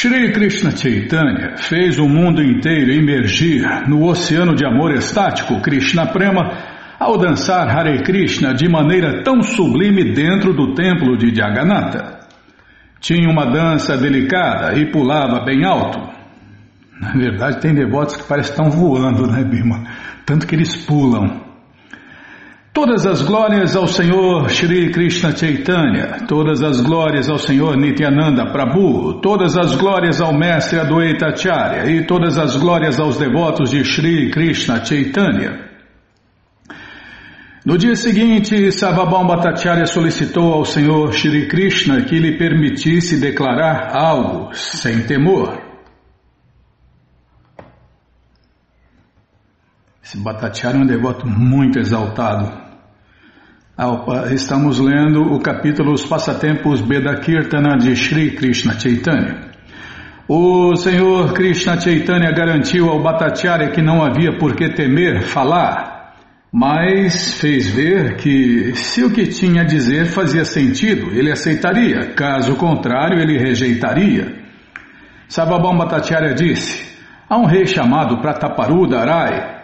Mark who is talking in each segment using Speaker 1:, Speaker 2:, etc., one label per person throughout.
Speaker 1: Shri Krishna Chaitanya fez o mundo inteiro emergir no oceano de amor estático Krishna Prema ao dançar Hare Krishna de maneira tão sublime dentro do templo de Jagannatha. Tinha uma dança delicada e pulava bem alto. Na verdade, tem devotos que parecem estão voando, né, Bima? Tanto que eles pulam. Todas as glórias ao Senhor Shri Krishna Chaitanya, todas as glórias ao Senhor Nityananda Prabhu, todas as glórias ao Mestre Adwaita Acharya e todas as glórias aos devotos de Shri Krishna Chaitanya. No dia seguinte, Sarvabhaum Bhattacharya solicitou ao Senhor Shri Krishna que lhe permitisse declarar algo sem temor. Esse Bhattacharya é um devoto muito exaltado. Estamos lendo o capítulo Os Passatempos Bedakirtana de Shri Krishna Chaitanya. O Senhor Krishna Chaitanya garantiu ao Bhattacharya que não havia por que temer falar, mas fez ver que se o que tinha a dizer fazia sentido, ele aceitaria, caso contrário, ele rejeitaria. Sababam Bhattacharya disse: Há um rei chamado Prataparu Darai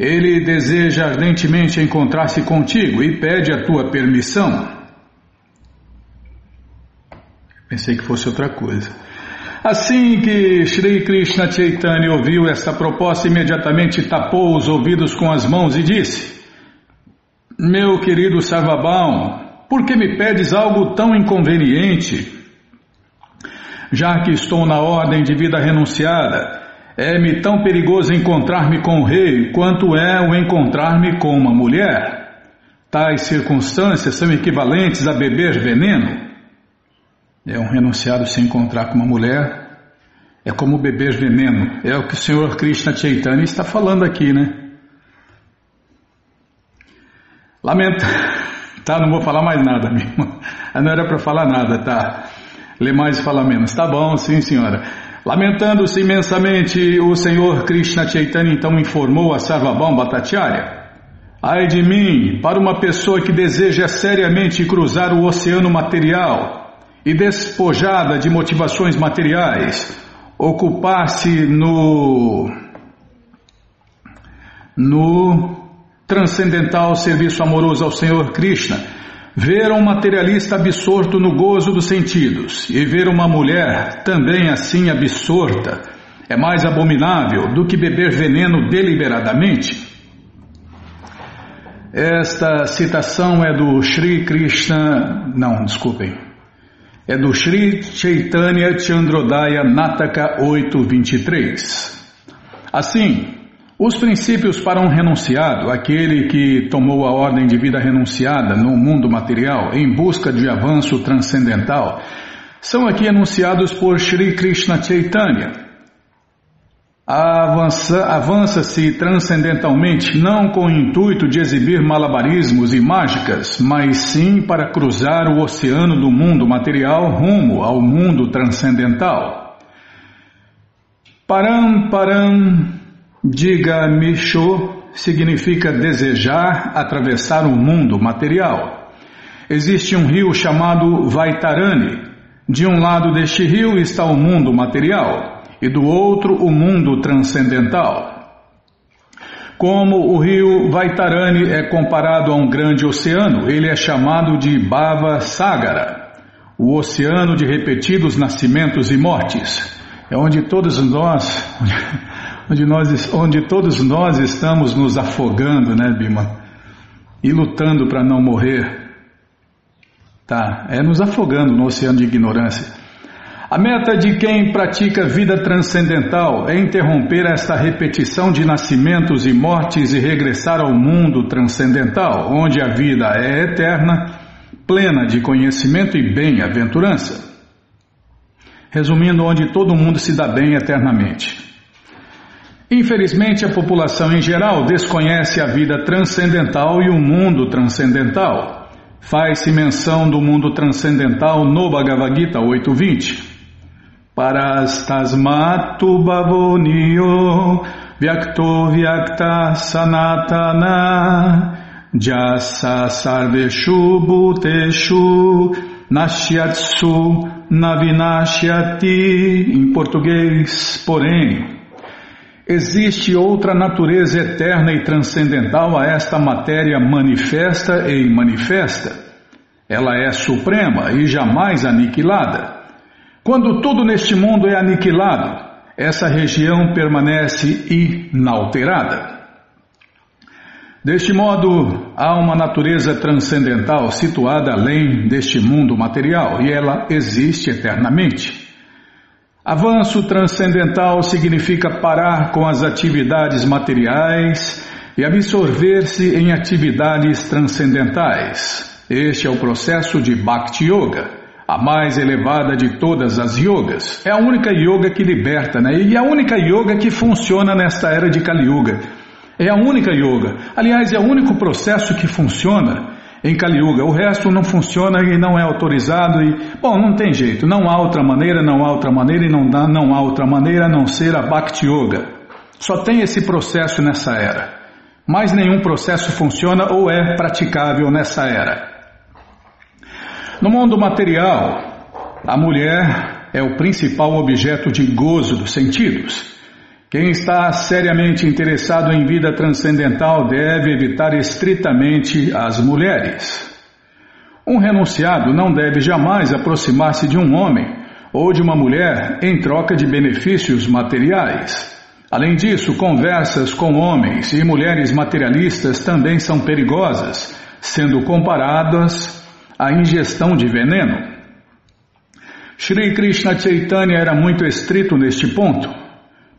Speaker 1: ele deseja ardentemente encontrar-se contigo e pede a tua permissão. Pensei que fosse outra coisa. Assim que Sri Krishna Chaitanya ouviu esta proposta, imediatamente tapou os ouvidos com as mãos e disse: Meu querido Sarvabhaum, por que me pedes algo tão inconveniente? Já que estou na ordem de vida renunciada, é-me tão perigoso encontrar-me com o rei quanto é o encontrar-me com uma mulher. Tais circunstâncias são equivalentes a beber veneno. É um renunciado se encontrar com uma mulher, é como beber veneno. É o que o Senhor Krishna Chaitanya está falando aqui, né? Lamento. Tá, não vou falar mais nada, mesmo. Não era para falar nada, tá? Lê mais e fala menos. Tá bom, sim, senhora. Lamentando-se imensamente, o Senhor Krishna Chaitanya então informou a Sarvabhaum Bhattacharya Ai de mim, para uma pessoa que deseja seriamente cruzar o oceano material e despojada de motivações materiais, ocupar-se no no transcendental serviço amoroso ao Senhor Krishna Ver um materialista absorto no gozo dos sentidos e ver uma mulher também assim absorta é mais abominável do que beber veneno deliberadamente. Esta citação é do Sri Krishna, não, desculpem, é do Sri Chaitanya Chandrodaya Nataka 823. Assim, os princípios para um renunciado, aquele que tomou a ordem de vida renunciada no mundo material em busca de avanço transcendental, são aqui anunciados por Sri Krishna Chaitanya. Avança-se avança transcendentalmente não com o intuito de exibir malabarismos e mágicas, mas sim para cruzar o oceano do mundo material rumo ao mundo transcendental. Param, param, Diga Misho significa desejar atravessar o mundo material. Existe um rio chamado Vaitarani. De um lado deste rio está o mundo material e do outro o mundo transcendental. Como o rio Vaitarani é comparado a um grande oceano, ele é chamado de Bhava Sagara, o oceano de repetidos nascimentos e mortes. É onde todos nós onde, nós, onde todos nós estamos nos afogando, né, Bima? E lutando para não morrer. Tá, é nos afogando no oceano de ignorância. A meta de quem pratica vida transcendental é interromper esta repetição de nascimentos e mortes e regressar ao mundo transcendental, onde a vida é eterna, plena de conhecimento e bem-aventurança. Resumindo, onde todo mundo se dá bem eternamente. Infelizmente, a população em geral desconhece a vida transcendental e o mundo transcendental. Faz-se menção do mundo transcendental no Bhagavad Gita 8.20. Parastasmatu bhavoniyo vyakto vyakta sanatana jasa sarveshu bhuteshu Nashyatsu Navinashyati, em português, porém, existe outra natureza eterna e transcendental a esta matéria manifesta e manifesta. Ela é suprema e jamais aniquilada. Quando tudo neste mundo é aniquilado, essa região permanece inalterada. Deste modo, há uma natureza transcendental situada além deste mundo material e ela existe eternamente. Avanço transcendental significa parar com as atividades materiais e absorver-se em atividades transcendentais. Este é o processo de Bhakti Yoga, a mais elevada de todas as yogas. É a única yoga que liberta, né? E a única yoga que funciona nesta era de Kali Yuga. É a única yoga. Aliás, é o único processo que funciona em Kali Yuga. O resto não funciona e não é autorizado e, bom, não tem jeito. Não há outra maneira, não há outra maneira e não, dá, não há outra maneira a não ser a Bhakti Yoga. Só tem esse processo nessa era. Mais nenhum processo funciona ou é praticável nessa era. No mundo material, a mulher é o principal objeto de gozo dos sentidos. Quem está seriamente interessado em vida transcendental deve evitar estritamente as mulheres. Um renunciado não deve jamais aproximar-se de um homem ou de uma mulher em troca de benefícios materiais. Além disso, conversas com homens e mulheres materialistas também são perigosas, sendo comparadas à ingestão de veneno. Shri Krishna Chaitanya era muito estrito neste ponto.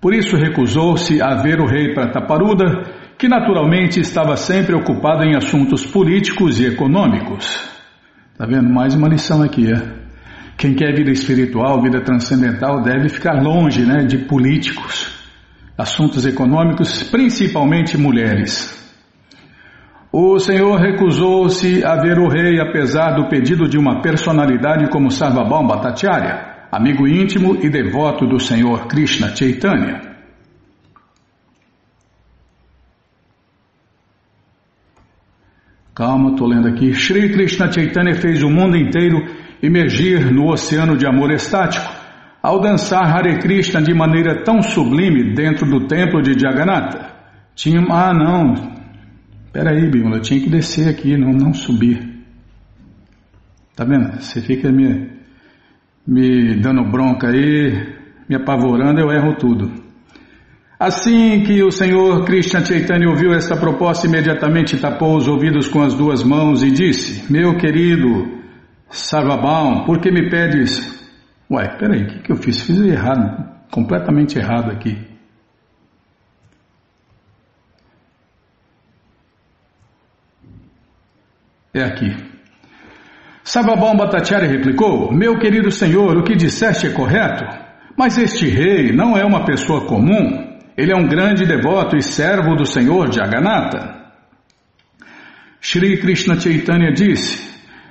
Speaker 1: Por isso recusou-se a ver o rei Prataparuda, que naturalmente estava sempre ocupado em assuntos políticos e econômicos. Está vendo? Mais uma lição aqui. É? Quem quer vida espiritual, vida transcendental, deve ficar longe né, de políticos, assuntos econômicos, principalmente mulheres. O Senhor recusou-se a ver o rei, apesar do pedido de uma personalidade como Sarvabhaum Bhattacharya amigo íntimo e devoto do Senhor Krishna Chaitanya. Calma, estou lendo aqui. Shri Krishna Chaitanya fez o mundo inteiro emergir no oceano de amor estático ao dançar Hare Krishna de maneira tão sublime dentro do templo de Jagannatha. Tinha. Ah, não. Peraí, Bimala, eu tinha que descer aqui, não, não subir. Tá vendo? Você fica me me dando bronca aí, me apavorando, eu erro tudo. Assim que o Senhor Krishna Chaitanya ouviu esta proposta, imediatamente tapou os ouvidos com as duas mãos e disse: Meu querido Sarvabhaum, por que me pedes? Ué, peraí, o que, que eu fiz? Fiz errado, completamente errado aqui. É aqui. Sababão Bhattacharya replicou: Meu querido senhor, o que disseste é correto, mas este rei não é uma pessoa comum. Ele é um grande devoto e servo do senhor Jagannatha. Shri Krishna Chaitanya disse: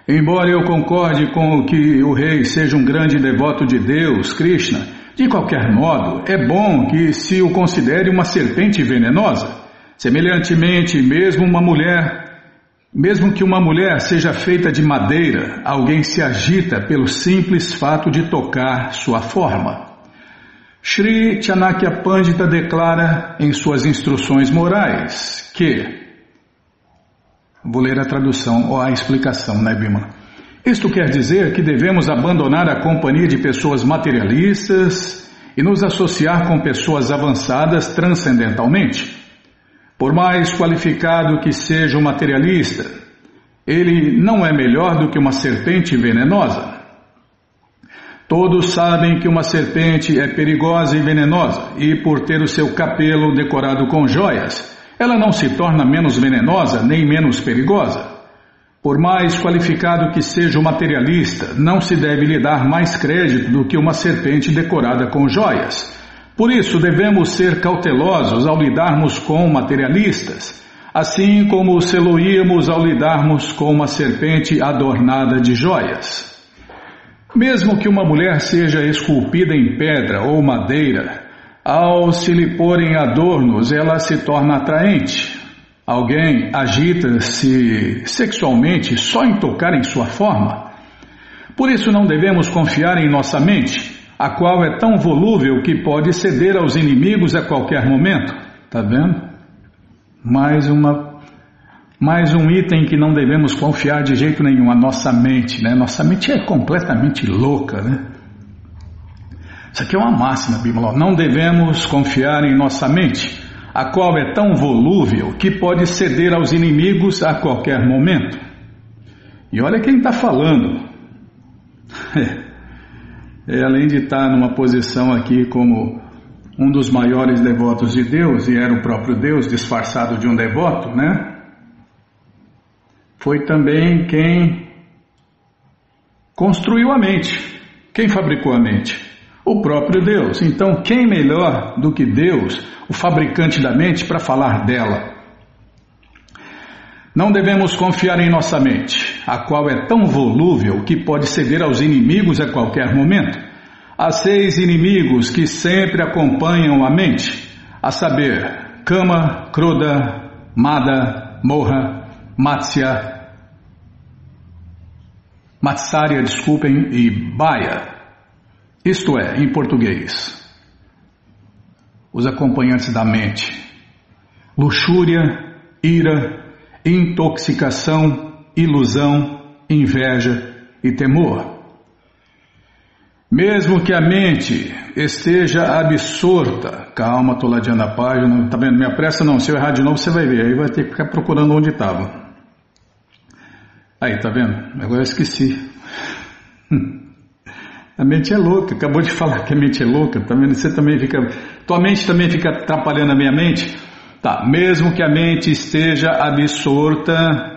Speaker 1: Embora eu concorde com que o rei seja um grande devoto de Deus, Krishna, de qualquer modo, é bom que se o considere uma serpente venenosa. Semelhantemente, mesmo uma mulher mesmo que uma mulher seja feita de madeira, alguém se agita pelo simples fato de tocar sua forma. Sri Chanakya Pandita declara em suas instruções morais que. Vou ler a tradução ou a explicação, né, Bima? Isto quer dizer que devemos abandonar a companhia de pessoas materialistas e nos associar com pessoas avançadas transcendentalmente. Por mais qualificado que seja o materialista, ele não é melhor do que uma serpente venenosa. Todos sabem que uma serpente é perigosa e venenosa, e por ter o seu capelo decorado com joias, ela não se torna menos venenosa nem menos perigosa. Por mais qualificado que seja o materialista, não se deve lhe dar mais crédito do que uma serpente decorada com joias por isso, devemos ser cautelosos ao lidarmos com materialistas, assim como seloíamos ao lidarmos com uma serpente adornada de joias. Mesmo que uma mulher seja esculpida em pedra ou madeira, ao se lhe porem adornos, ela se torna atraente. Alguém agita-se sexualmente só em tocar em sua forma. Por isso não devemos confiar em nossa mente, a qual é tão volúvel que pode ceder aos inimigos a qualquer momento. Tá vendo? Mais uma mais um item que não devemos confiar de jeito nenhum, a nossa mente, né? Nossa mente é completamente louca, né? Isso aqui é uma máxima, Bíblia. Não devemos confiar em nossa mente, a qual é tão volúvel que pode ceder aos inimigos a qualquer momento. E olha quem está falando. É, além de estar numa posição aqui como um dos maiores devotos de Deus, e era o próprio Deus disfarçado de um devoto, né? Foi também quem construiu a mente. Quem fabricou a mente? O próprio Deus. Então, quem melhor do que Deus, o fabricante da mente, para falar dela? Não devemos confiar em nossa mente, a qual é tão volúvel que pode ceder aos inimigos a qualquer momento. Há seis inimigos que sempre acompanham a mente, a saber, Kama, Kroda, Mada, Moha, Matsya, Matsarya, desculpem, e Baya. Isto é, em português, os acompanhantes da mente, luxúria, ira, intoxicação, ilusão, inveja e temor. Mesmo que a mente esteja absorta, calma, estou ladeando a página, tá vendo? Minha pressa não, se eu errar de novo você vai ver, aí vai ter que ficar procurando onde estava. Aí, tá vendo? Agora eu esqueci. A mente é louca, acabou de falar que a mente é louca, tá vendo? Você também fica. Tua mente também fica atrapalhando a minha mente? Tá, mesmo que a mente esteja absorta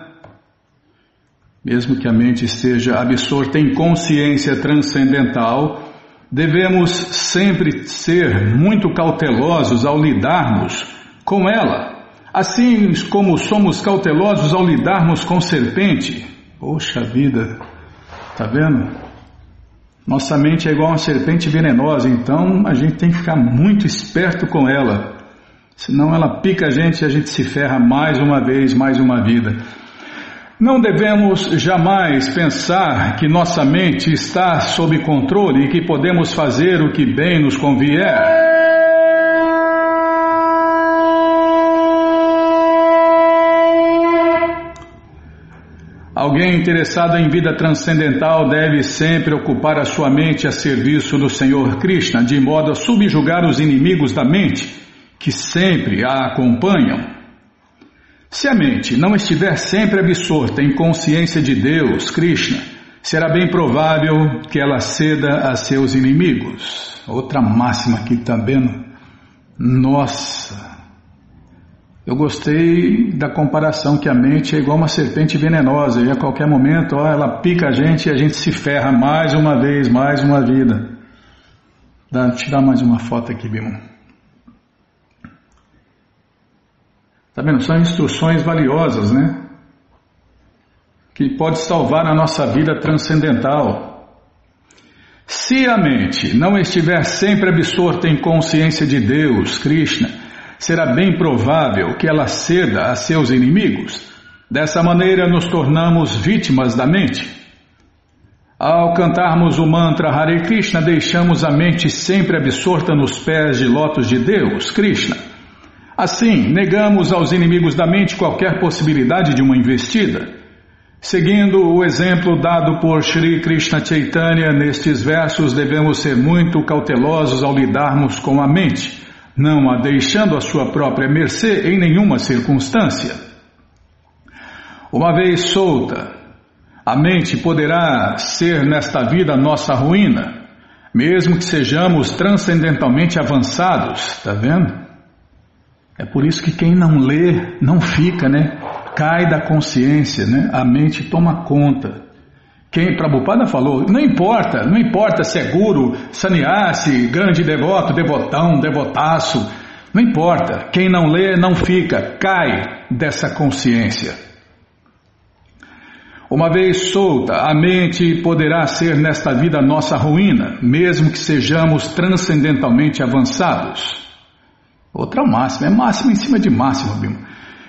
Speaker 1: mesmo que a mente esteja absorta em consciência transcendental, devemos sempre ser muito cautelosos ao lidarmos com ela, assim como somos cautelosos ao lidarmos com serpente. Poxa vida, tá vendo? Nossa mente é igual uma serpente venenosa, então a gente tem que ficar muito esperto com ela. Senão ela pica a gente e a gente se ferra mais uma vez, mais uma vida. Não devemos jamais pensar que nossa mente está sob controle e que podemos fazer o que bem nos convier. Alguém interessado em vida transcendental deve sempre ocupar a sua mente a serviço do Senhor Krishna, de modo a subjugar os inimigos da mente, que sempre a acompanham. Se a mente não estiver sempre absorta em consciência de Deus, Krishna, será bem provável que ela ceda a seus inimigos. Outra máxima aqui também. Nossa! Eu gostei da comparação que a mente é igual uma serpente venenosa e a qualquer momento ó, ela pica a gente e a gente se ferra mais uma vez, mais uma vida. Dá, tirar mais uma foto aqui, Bimo. Tá vendo? São instruções valiosas, né? Que pode salvar a nossa vida transcendental. Se a mente não estiver sempre absorta em consciência de Deus, Krishna, será bem provável que ela ceda a seus inimigos. Dessa maneira, nos tornamos vítimas da mente. Ao cantarmos o mantra Hare Krishna, deixamos a mente sempre absorta nos pés de lotos de Deus, Krishna. Assim, negamos aos inimigos da mente qualquer possibilidade de uma investida. Seguindo o exemplo dado por Sri Krishna Chaitanya nestes versos, devemos ser muito cautelosos ao lidarmos com a mente, não a deixando à sua própria mercê em nenhuma circunstância. Uma vez solta, a mente poderá ser nesta vida nossa ruína, mesmo que sejamos transcendentalmente avançados, está vendo? É por isso que quem não lê não fica, né? Cai da consciência, né? A mente toma conta. Quem Prabhupada falou, não importa, não importa se é guru, sannyasi, grande devoto, devotão, devotaço, não importa. Quem não lê não fica, cai dessa consciência. Uma vez solta, a mente poderá ser nesta vida nossa ruína, mesmo que sejamos transcendentalmente avançados. Outra máxima, é máxima em cima de máxima, Bima.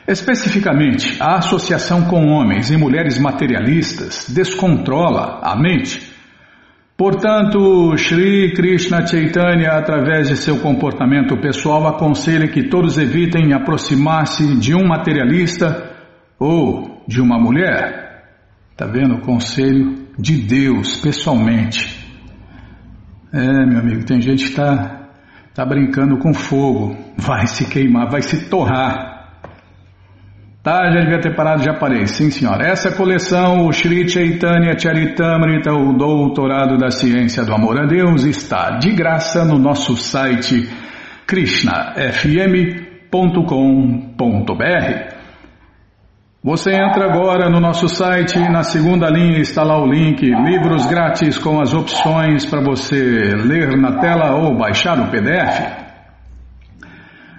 Speaker 1: Especificamente, a associação com homens e mulheres materialistas descontrola a mente, Portanto, Sri Krishna Chaitanya, através de seu comportamento pessoal, aconselha que todos evitem aproximar-se de um materialista ou de uma mulher. Está vendo o conselho de Deus pessoalmente? É, meu amigo, tem gente que está tá brincando com fogo, vai se queimar, vai se torrar. Tá, já devia ter parado, já parei. Sim, senhora. Essa coleção, o Sri Chaitanya Charitamrita, o Doutorado da Ciência do Amor a Deus, está de graça no nosso site krishnafm.com.br. Você entra agora no nosso site, na segunda linha está lá o link, livros grátis com as opções para você ler na tela ou baixar o PDF.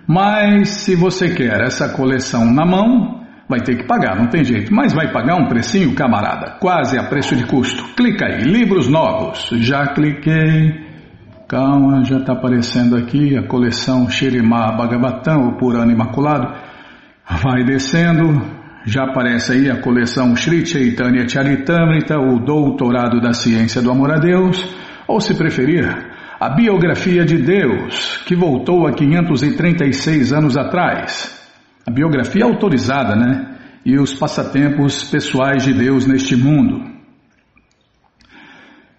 Speaker 1: Mas se você quer essa coleção na mão, vai ter que pagar, não tem jeito. Mas vai pagar um precinho, camarada, quase a preço de custo. Clica aí, livros novos. Já cliquei. Calma, já está aparecendo aqui a coleção Shirimá Bhagavatam, o Purana Imaculado. Vai descendo, já aparece aí a coleção Sri Chaitanya Charitamrita, o Doutorado da Ciência do Amor a Deus, ou se preferir, a biografia de Deus, que voltou a 536 anos atrás. A biografia autorizada, né? E os passatempos pessoais de Deus neste mundo.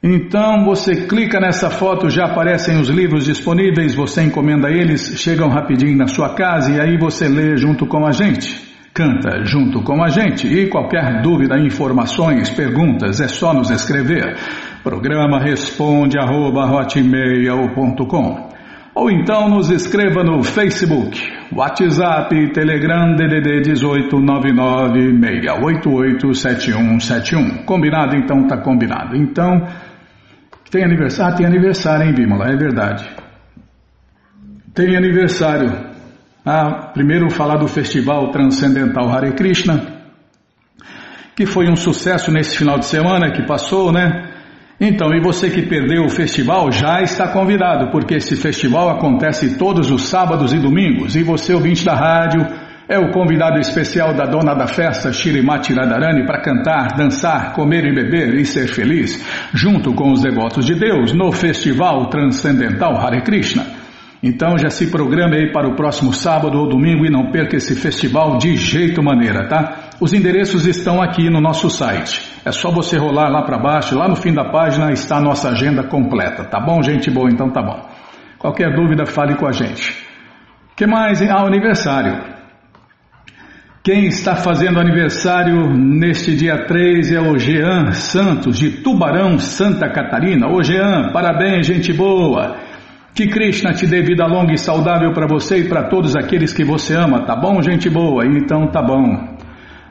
Speaker 1: Então você clica nessa foto, já aparecem os livros disponíveis, você encomenda eles, chegam rapidinho na sua casa e aí você lê junto com a gente. Canta junto com a gente e qualquer dúvida, informações, perguntas, é só nos escrever. Programa responde arroba, ou então nos escreva no Facebook, WhatsApp, Telegram, DDD 18 996887171. Combinado? Então tá combinado. Então, tem aniversário? Tem aniversário, hein, Bímola? É verdade. Tem aniversário. Ah, primeiro falar do Festival Transcendental Hare Krishna, que foi um sucesso nesse final de semana que passou, né? Então, e você que perdeu o festival já está convidado, porque esse festival acontece todos os sábados e domingos. E você, ouvinte da rádio, é o convidado especial da dona da festa, Shirimati Radharani, para cantar, dançar, comer e beber e ser feliz, junto com os devotos de Deus, no Festival Transcendental Hare Krishna. Então já se programe aí para o próximo sábado ou domingo e não perca esse festival de jeito maneira, tá? Os endereços estão aqui no nosso site. É só você rolar lá para baixo, lá no fim da página está a nossa agenda completa, tá bom, gente boa? Então tá bom. Qualquer dúvida, fale com a gente. que mais? Ah, aniversário. Quem está fazendo aniversário neste dia 3 é o Jean Santos, de Tubarão, Santa Catarina. Ô Jean, parabéns, gente boa. Que Krishna te dê vida longa e saudável para você e para todos aqueles que você ama, tá bom, gente boa? Então tá bom.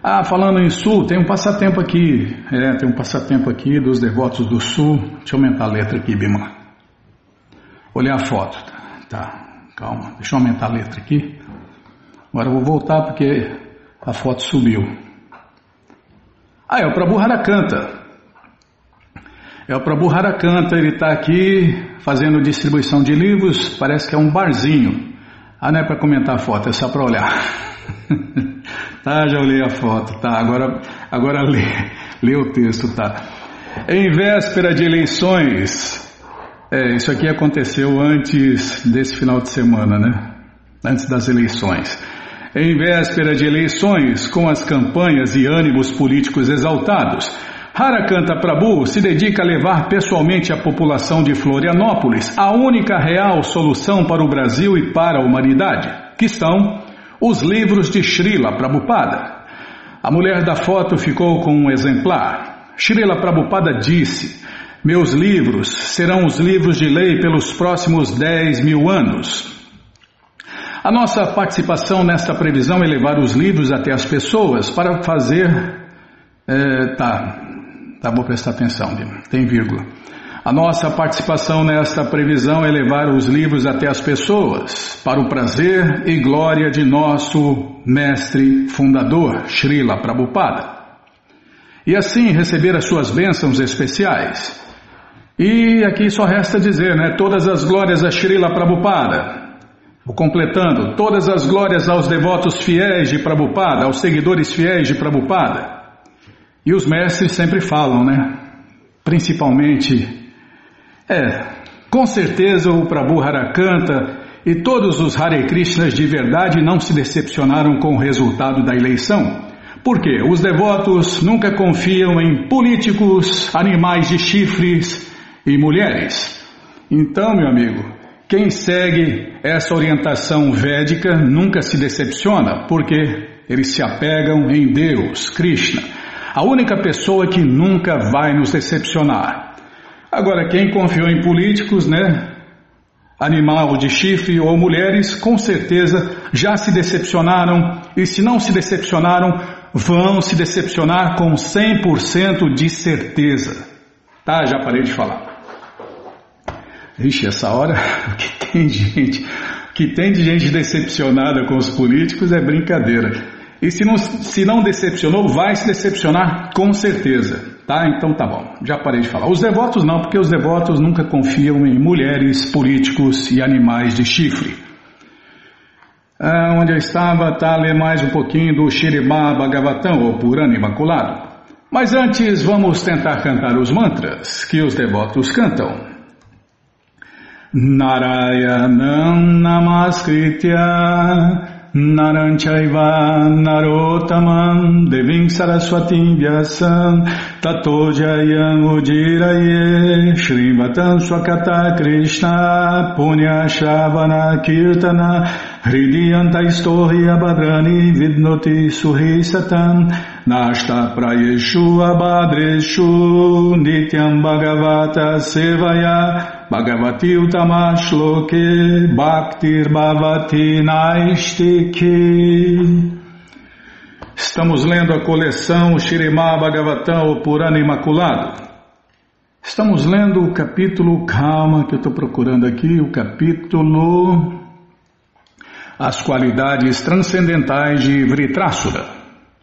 Speaker 1: Ah, falando em sul, tem um passatempo aqui. É, tem um passatempo aqui dos devotos do sul. Deixa eu aumentar a letra aqui, Bima. Olhar a foto. Tá, calma. Deixa eu aumentar a letra aqui. Agora eu vou voltar porque a foto subiu. Ah, é o Prabhu Harakanta. É o Prabhu Harakanta, ele está aqui fazendo distribuição de livros. Parece que é um barzinho. Ah, não é para comentar a foto, é só para olhar. Tá, já olhei a foto, tá. Agora, agora lê, lê o texto, tá. Em véspera de eleições, é, isso aqui aconteceu antes desse final de semana, né? Antes das eleições. Em véspera de eleições, com as campanhas e ânimos políticos exaltados, Harakanta Prabhu se dedica a levar pessoalmente à população de Florianópolis a única real solução para o Brasil e para a humanidade, que estão os livros de Srila Prabhupada. A mulher da foto ficou com um exemplar. Srila Prabhupada disse: Meus livros serão os livros de lei pelos próximos 10 mil anos. A nossa participação nesta previsão é levar os livros até as pessoas para fazer. É, tá, tá, vou prestar atenção, tem vírgula. A nossa participação nesta previsão é levar os livros até as pessoas, para o prazer e glória de nosso mestre fundador, Srila Prabhupada. E assim receber as suas bênçãos especiais. E aqui só resta dizer, né? Todas as glórias a Srila Prabhupada. Completando, todas as glórias aos devotos fiéis de Prabhupada, aos seguidores fiéis de Prabhupada. E os mestres sempre falam, né? Principalmente É, com certeza o Prabhu Harakanta e todos os Hare Krishnas de verdade não se decepcionaram com o resultado da eleição. Porque os devotos nunca confiam em políticos, animais de chifres e mulheres. Então, meu amigo, quem segue essa orientação védica nunca se decepciona, porque eles se apegam em Deus, Krishna, a única pessoa que nunca vai nos decepcionar. Agora, quem confiou em políticos, né? Animal de chifre ou mulheres, com certeza já se decepcionaram e se não se decepcionaram, vão se decepcionar com 100% de certeza. Tá, já parei de falar. Ixi, essa hora que tem gente, que tem de gente decepcionada com os políticos é brincadeira. E se não, se não decepcionou, vai se decepcionar com certeza. Tá? Então tá bom, já parei de falar. Os devotos não, porque os devotos nunca confiam em mulheres, políticos e animais de chifre. Ah, onde eu estava, tá? Ler mais um pouquinho do Shiribá Bhagavatam, ou Purana Imaculado. Mas antes, vamos tentar cantar os mantras que os devotos cantam. Narayanam Namaskritya Naranchaiva Narotaman Devim Saraswatim Vyasam Tato Jayam Shrivatam Swakata Krishna Punya Shravana Kirtana Hridiyanta Istori Abhadrani Vidnoti Suhi Satam Nashta Prayeshu Abhadreshu Nityam Bhagavata Sevaya Bhagavati Utamashloke Bhaktir Bhavati Naistiki. Estamos lendo a coleção Shirimá Bhagavatam, o Purana Imaculado. Estamos lendo o capítulo, calma que eu estou procurando aqui, o capítulo As Qualidades Transcendentais de Vritrasura.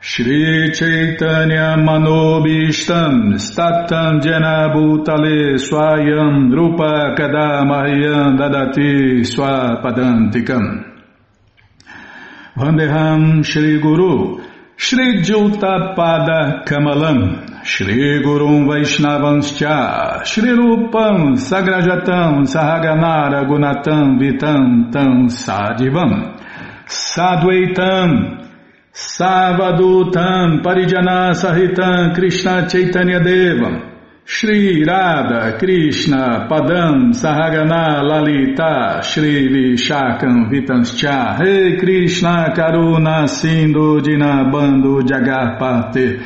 Speaker 1: Shri Chaitanya Manobishtam Statam Jena Bhutale Swayam Rupa Kadamahyam Dadati Swapadantikam. Vandeham Shri Guru Shri Jutapada Kamalam Shri Gurum Vaishnavanscha Shri Rupam Sagrajatam Sahaganara Gunatam Vitam Tam Sadivam Sadvaitam Savadutam Parijana Sahitam Krishna Chaitanya Devam Shri Radha Krishna Padam Sahagana Lalita Shri Vishakam Vitanscha Rei Krishna Karuna Sindhu Dinabando Jagarpate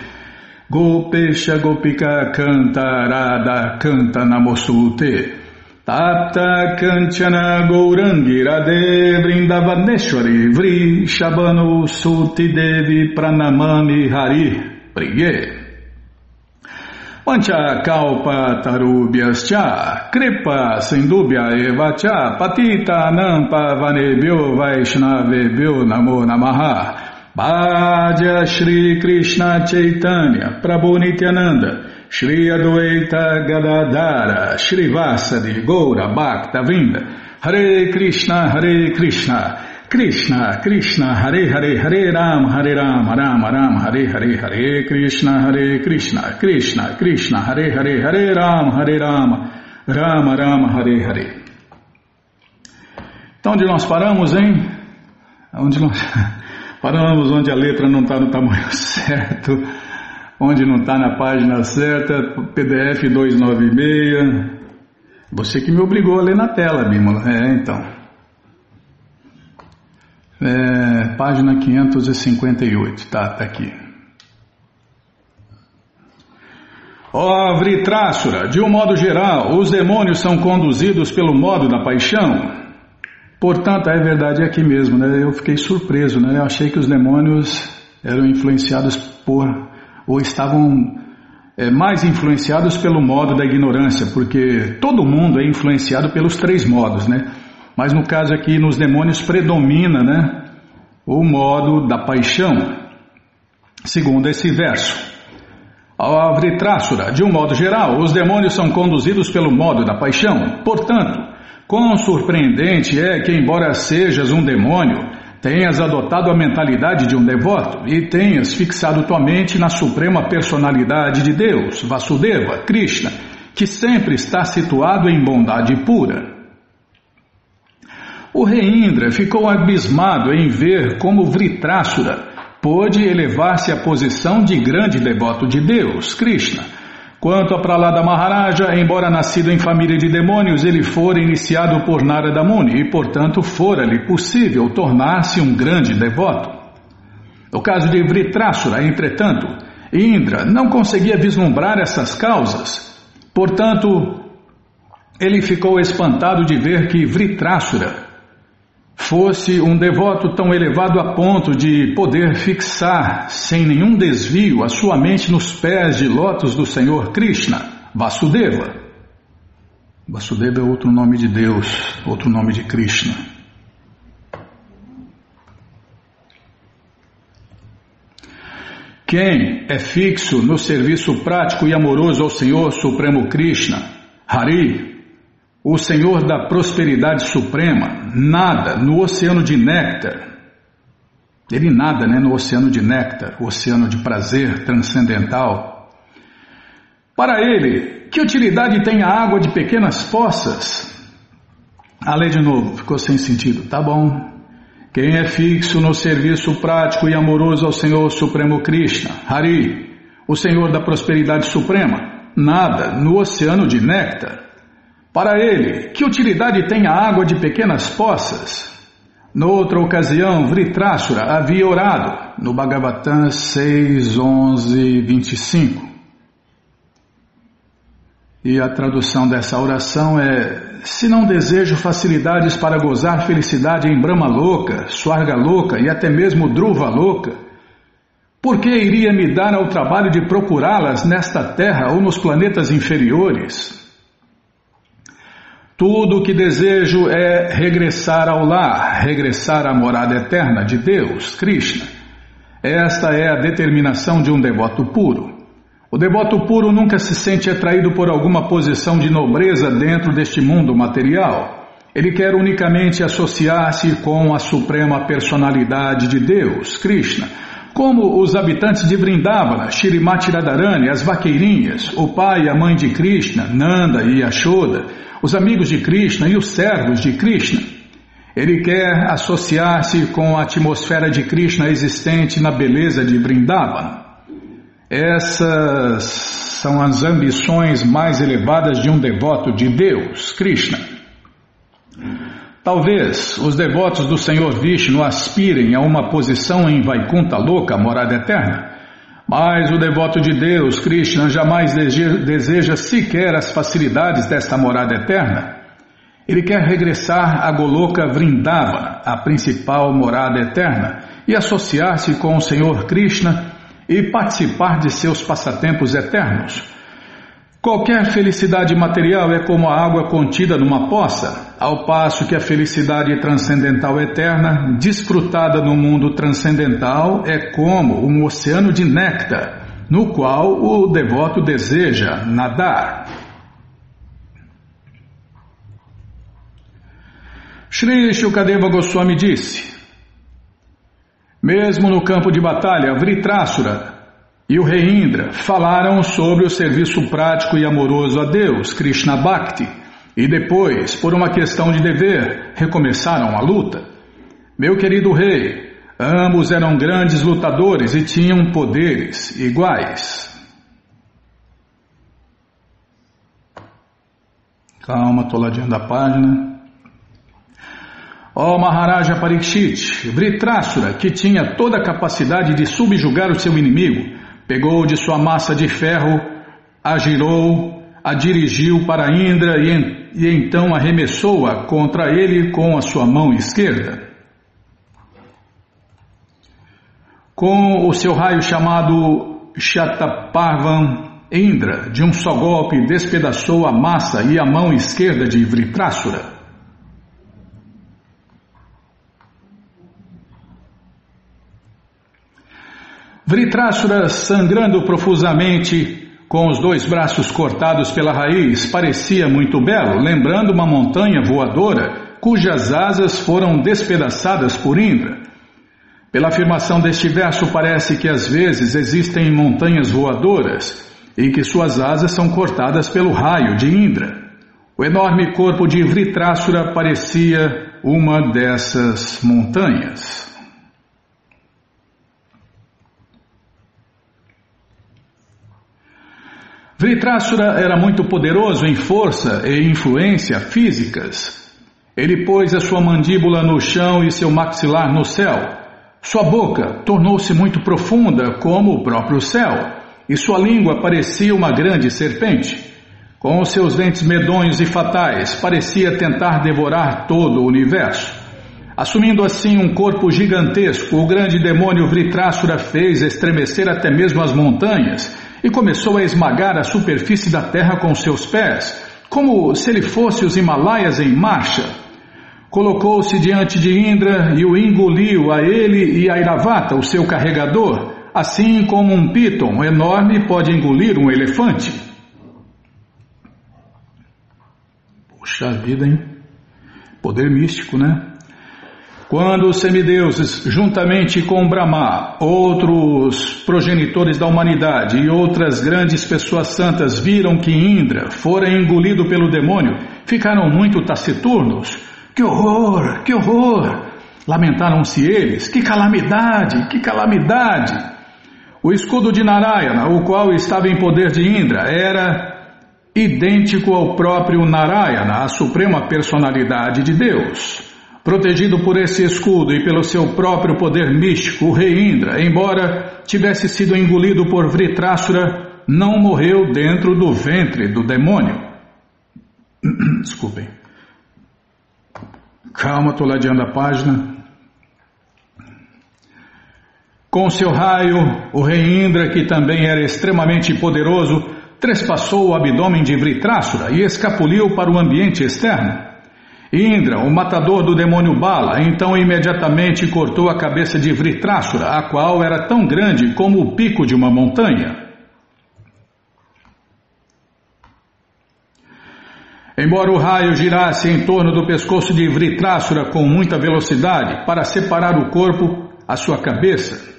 Speaker 1: Gopesha Gopika Canta Radha Canta Namosute Tapta Kanchana Gourangi Radhe Vrindavaneshwari Vri Shabano Suti Devi Pranamami Hari Priye. Pancha Kalpa Tarubhyascha Kripa Sindubhya Evacha Patita Nampa Vanebhyo Vaishnavebhyo Namo Namaha. Bhaja Shri Krishna Chaitanya Prabhu Nityananda Shri Adwaita Gadadara, Shri Vasadi, Goura, Bhakta, Vinda, Hare Krishna, Hare Krishna, Krishna, Krishna, Hare Hare, Hare Ram, Hare Ram, Ram Ram, Hare Hare, Hare Krishna, Hare Krishna, Krishna, Krishna, Hare Hare, Hare Ram, Hare Ram, Ram Ram, Hare Hare. Então, onde nós paramos, hein? Onde nós paramos, onde a letra não está no tamanho certo onde não está na página certa, PDF 296. Você que me obrigou a ler na tela, Bímola. É, então. É, página 558, tá, tá aqui. Ó oh, Vritrasura, de um modo geral, os demônios são conduzidos pelo modo da paixão. Portanto, é verdade aqui mesmo, né? Eu fiquei surpreso, né? Eu achei que os demônios eram influenciados por ou estavam é, mais influenciados pelo modo da ignorância, porque todo mundo é influenciado pelos três modos, né? Mas no caso aqui, nos demônios predomina, né? O modo da paixão. segundo esse verso. A Vritrasura, de um modo geral, os demônios são conduzidos pelo modo da paixão. Portanto, quão surpreendente é que, embora sejas um demônio, tenhas adotado a mentalidade de um devoto e tenhas fixado tua mente na suprema personalidade de Deus, Vasudeva, Krishna, que sempre está situado em bondade pura. O rei Indra ficou abismado em ver como Vritrasura pôde elevar-se à posição de grande devoto de Deus, Krishna. Quanto a Pralada Maharaja, embora nascido em família de demônios, ele fora iniciado por Narada Muni e, portanto, fora-lhe possível tornar-se um grande devoto. No caso de Vritrasura, entretanto, Indra não conseguia vislumbrar essas causas. Portanto, ele ficou espantado de ver que Vritrasura fosse um devoto tão elevado a ponto de poder fixar, sem nenhum desvio, a sua mente nos pés de lótus do Senhor Krishna, Vasudeva. Vasudeva é outro nome de Deus, outro nome de Krishna. Quem é fixo no serviço prático e amoroso ao Senhor Supremo Krishna, Hari, o Senhor da prosperidade suprema nada no oceano de néctar. Ele nada né, no oceano de néctar, oceano de prazer transcendental. Para ele, que utilidade tem a água de pequenas poças? A lei de novo, ficou sem sentido. Tá bom. Quem é fixo no serviço prático e amoroso ao Senhor Supremo Krishna, Hari, o Senhor da prosperidade suprema, nada no oceano de néctar. Para ele, que utilidade tem a água de pequenas poças? Noutra ocasião, Vritrashura havia orado, no Bhagavatam 6, 11, 25. E a tradução dessa oração é: Se não desejo facilidades para gozar felicidade em Brahma Louca, Swarga Louca e até mesmo Druva Louca, por que iria me dar ao trabalho de procurá-las nesta terra ou nos planetas inferiores? Tudo o que desejo é regressar ao lar, regressar à morada eterna de Deus, Krishna. Esta é a determinação de um devoto puro. O devoto puro nunca se sente atraído por alguma posição de nobreza dentro deste mundo material. Ele quer unicamente associar-se com a suprema personalidade de Deus, Krishna, como os habitantes de Vrindavana, Shirimati Radharani, as vaqueirinhas, o pai e a mãe de Krishna, Nanda e Yashoda, os amigos de Krishna e os servos de Krishna. Ele quer associar-se com a atmosfera de Krishna existente na beleza de Vrindavan. Essas são as ambições mais elevadas de um devoto de Deus, Krishna. Talvez os devotos do Senhor Vishnu aspirem a uma posição em Vaikunta Louca, morada eterna, mas o devoto de Deus, Krishna, jamais deseja sequer as facilidades desta morada eterna. Ele quer regressar a Goloka Vrindavana, a principal morada eterna, e associar-se com o Senhor Krishna e participar de seus passatempos eternos. Qualquer felicidade material é como a água contida numa poça, ao passo que a felicidade transcendental eterna, desfrutada no mundo transcendental, é como um oceano de néctar, no qual o devoto deseja nadar. Sri Shukadeva Goswami disse: Mesmo no campo de batalha, Vritrasura, e o rei Indra falaram sobre o serviço prático e amoroso a Deus, Krishna Bhakti, e depois, por uma questão de dever, recomeçaram a luta. Meu querido rei, ambos eram grandes lutadores e tinham poderes iguais. Calma, estou ladinho a página. Ó oh, Maharaja Parikshit, Vritrasura, que tinha toda a capacidade de subjugar o seu inimigo, Pegou de sua massa de ferro, a girou, a dirigiu para Indra e, e então arremessou-a contra ele com a sua mão esquerda. Com o seu raio chamado Shataparvan, Indra, de um só golpe, despedaçou a massa e a mão esquerda de Vritrasura. Vritrashura, sangrando profusamente, com os dois braços cortados pela raiz, parecia muito belo, lembrando uma montanha voadora cujas asas foram despedaçadas por Indra. Pela afirmação deste verso, parece que às vezes existem montanhas voadoras e que suas asas são cortadas pelo raio de Indra. O enorme corpo de Vritrashura parecia uma dessas montanhas. Vritrashura era muito poderoso em força e influência físicas. Ele pôs a sua mandíbula no chão e seu maxilar no céu. Sua boca tornou-se muito profunda, como o próprio céu, e sua língua parecia uma grande serpente. Com os seus dentes medonhos e fatais, parecia tentar devorar todo o universo. Assumindo assim um corpo gigantesco, o grande demônio Vritrashura fez estremecer até mesmo as montanhas e começou a esmagar a superfície da terra com seus pés, como se ele fosse os Himalaias em marcha. Colocou-se diante de Indra e o engoliu a ele e a Iravata, o seu carregador, assim como um piton enorme pode engolir um elefante. Puxa vida, hein? Poder místico, né? Quando os semideuses, juntamente com Brahma, outros progenitores da humanidade e outras grandes pessoas santas viram que Indra fora engolido pelo demônio, ficaram muito taciturnos. Que horror, que horror! Lamentaram-se eles, que calamidade, que calamidade! O escudo de Narayana, o qual estava em poder de Indra, era idêntico ao próprio Narayana, a suprema personalidade de Deus. Protegido por esse escudo e pelo seu próprio poder místico, o rei Indra, embora tivesse sido engolido por Vritrashura, não morreu dentro do ventre do demônio. Desculpem. Calma, estou ladeando a página. Com seu raio, o rei Indra, que também era extremamente poderoso, trespassou o abdômen de Vritrashura e escapuliu para o ambiente externo. Indra, o matador do demônio Bala, então imediatamente cortou a cabeça de Vritrashura, a qual era tão grande como o pico de uma montanha. Embora o raio girasse em torno do pescoço de Vritrashura com muita velocidade para separar o corpo, a sua cabeça.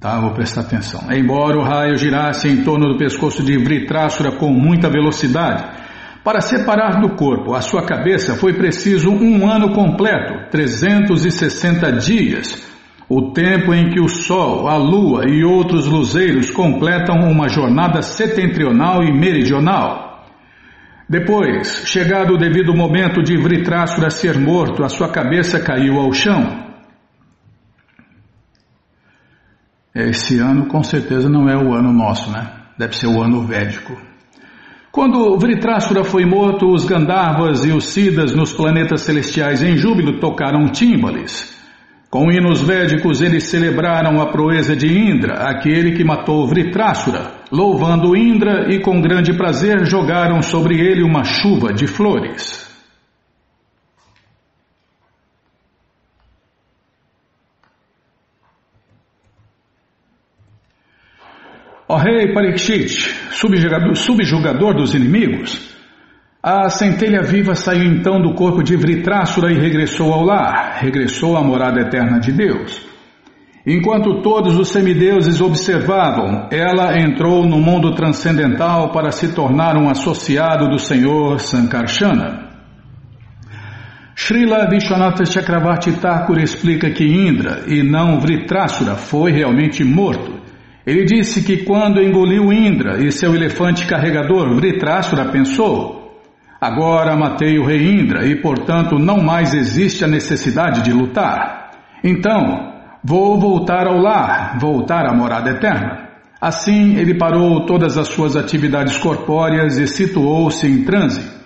Speaker 1: Tá, vou prestar atenção. Embora o raio girasse em torno do pescoço de Vritrashura com muita velocidade, para separar do corpo a sua cabeça foi preciso um ano completo, 360 dias, o tempo em que o Sol, a Lua e outros luzeiros completam uma jornada setentrional e meridional. Depois, chegado o devido momento de Vritrashura ser morto, a sua cabeça caiu ao chão. Esse ano com certeza não é o ano nosso, né? Deve ser o ano védico. Quando Vritrashura foi morto, os Gandharvas e os Siddhas nos planetas celestiais em júbilo tocaram timbales. Com hinos védicos, eles celebraram a proeza de Indra, aquele que matou Vritrashura, louvando Indra e com grande prazer jogaram sobre ele uma chuva de flores. Ó rei Parikshit, subjugador, dos inimigos, a centelha viva saiu então do corpo de Vritrashura e regressou ao lar, regressou à morada eterna de Deus. Enquanto todos os semideuses observavam, ela entrou no mundo transcendental para se tornar um associado do Senhor Sankarsana. Srila Vishwanatha Chakravarti Thakur explica que Indra e não Vritrashura foi realmente morto ele disse que quando engoliu Indra e seu elefante carregador, Vritrashura pensou: Agora matei o rei Indra e, portanto, não mais existe a necessidade de lutar. Então, vou voltar ao lar, voltar à morada eterna. Assim, ele parou todas as suas atividades corpóreas e situou-se em transe.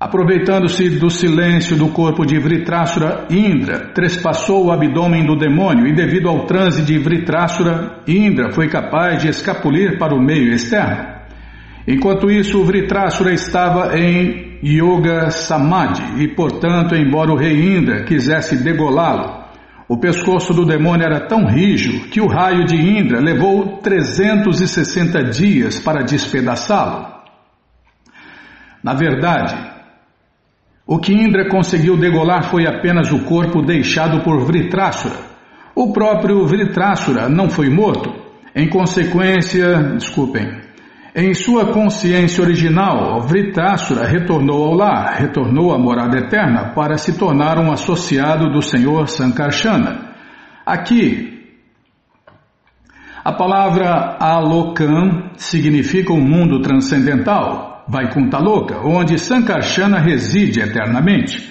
Speaker 1: Aproveitando-se do silêncio do corpo de Vritrashura, Indra trespassou o abdômen do demônio e devido ao transe de Vritrashura, Indra foi capaz de escapulir para o meio externo. Enquanto isso, Vritrashura estava em Yoga Samadhi e, portanto, embora o rei Indra quisesse degolá-lo, O pescoço do demônio era tão rijo que o raio de Indra levou 360 dias para despedaçá-lo. Na verdade, o que Indra conseguiu degolar foi apenas o corpo deixado por Vritrasura. O próprio Vritrasura não foi morto. Em consequência, desculpem, em sua consciência original, Vritrasura retornou ao lar, retornou à morada eterna para se tornar um associado do Senhor Sankarsana. Aqui, a palavra Alokam significa um mundo transcendental, Vaikuntaloka, onde Sankarsana reside eternamente.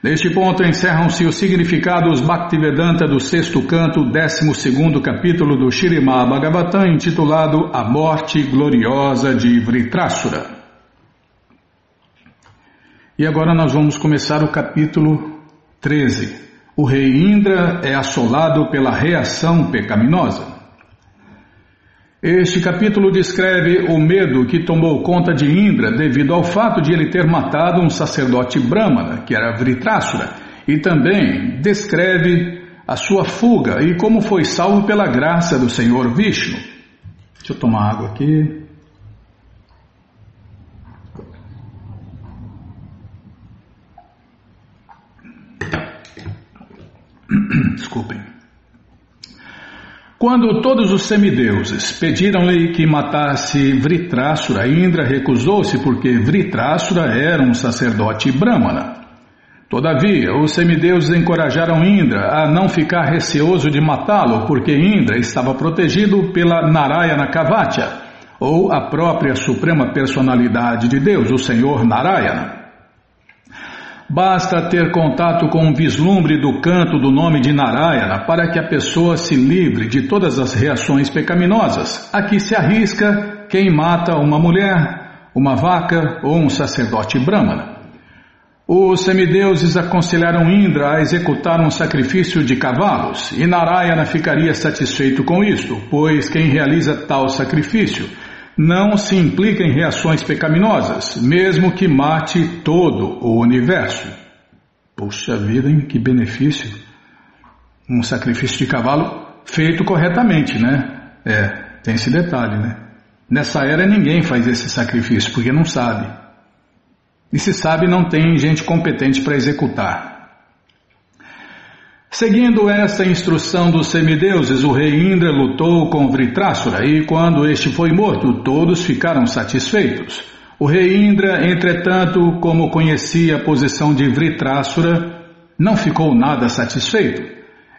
Speaker 1: Neste ponto encerram-se os significados Bhaktivedanta do sexto canto, décimo segundo capítulo do Shirimá Bhagavatam, intitulado A Morte Gloriosa de Vritrasura. E agora nós vamos começar o capítulo 13. O rei Indra é assolado pela reação pecaminosa. Este capítulo descreve o medo que tomou conta de Indra devido ao fato de ele ter matado um sacerdote brahmana, que era Vritrasura, e também descreve a sua fuga e como foi salvo pela graça do Senhor Vishnu. Deixa eu tomar água aqui. Desculpem. Quando todos os semideuses pediram-lhe que matasse Vritrasura, Indra recusou-se porque Vritrasura era um sacerdote brahmana. Todavia, os semideuses encorajaram Indra a não ficar receoso de matá-lo, porque Indra estava protegido pela Narayana Kavatya, ou a própria suprema personalidade de Deus, o Senhor Narayana. Basta ter contato com um vislumbre do canto do nome de Narayana para que a pessoa se livre de todas as reações pecaminosas. Aqui se arrisca quem mata uma mulher, uma vaca ou um sacerdote brahmana. Os semideuses aconselharam Indra a executar um sacrifício de cavalos, e Narayana ficaria satisfeito com isto, pois quem realiza tal sacrifício não se implica em reações pecaminosas, mesmo que mate todo o universo. Puxa vida, hein? que benefício! Um sacrifício de cavalo feito corretamente, né? É, tem esse detalhe, né? Nessa era ninguém faz esse sacrifício porque não sabe. E se sabe, não tem gente competente para executar. Seguindo esta instrução dos semideuses, o rei Indra lutou com Vritrasura e quando este foi morto, todos ficaram satisfeitos. O rei Indra, entretanto, como conhecia a posição de Vritrasura, não ficou nada satisfeito.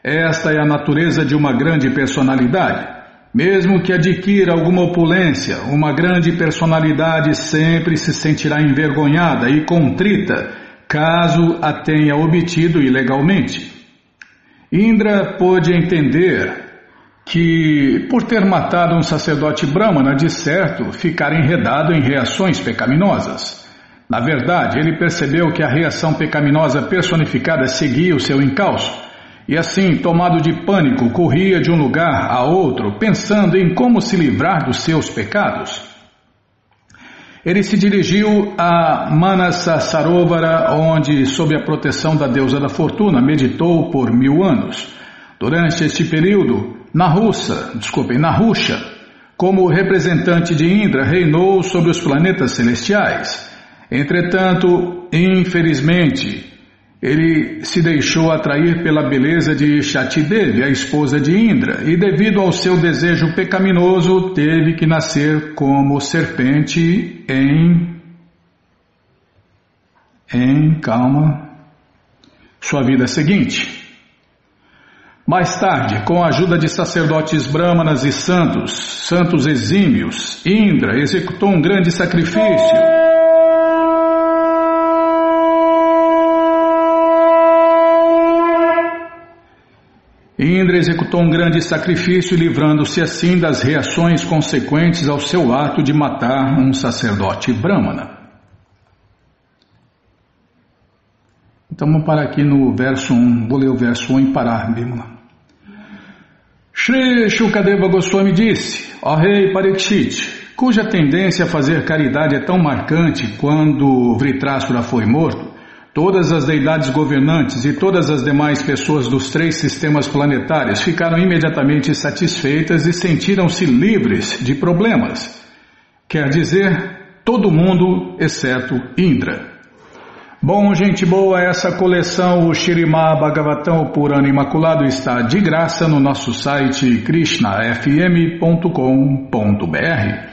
Speaker 1: Esta é a natureza de uma grande personalidade. Mesmo que adquira alguma opulência, uma grande personalidade sempre se sentirá envergonhada e contrita caso a tenha obtido ilegalmente. Indra pôde entender que, por ter matado um sacerdote brahmana, de certo ficara enredado em reações pecaminosas. Na verdade, ele percebeu que a reação pecaminosa personificada seguia o seu encalço, e assim, tomado de pânico, corria de um lugar a outro, pensando em como se livrar dos seus pecados. Ele se dirigiu a Manasa Sarovara, onde, sob a proteção da deusa da fortuna, meditou por mil anos. Durante este período, Nahusa, desculpem, Nahusha, como representante de Indra, reinou sobre os planetas celestiais. Entretanto, infelizmente, ele se deixou atrair pela beleza de Shatidevi, a esposa de Indra, e devido ao seu desejo pecaminoso, teve que nascer como serpente em. em. calma. sua vida seguinte. Mais tarde, com a ajuda de sacerdotes brahmanas e santos, santos exímios, Indra executou um grande sacrifício. Indra executou um grande sacrifício, livrando-se assim das reações consequentes ao seu ato de matar um sacerdote brahmana. Então vamos parar aqui no verso 1, vou ler o verso 1 e parar, Bimala. Shri Shukadeva Goswami disse, ó rei Parikshit, cuja tendência a fazer caridade é tão marcante quando Vritrasura foi morto, Todas as deidades governantes e todas as demais pessoas dos três sistemas planetários ficaram imediatamente satisfeitas e sentiram-se livres de problemas. Quer dizer, todo mundo exceto Indra. Bom, gente boa, essa coleção, o Shirimá Bhagavatam Purana Imaculado, está de graça no nosso site krishnafm.com.br.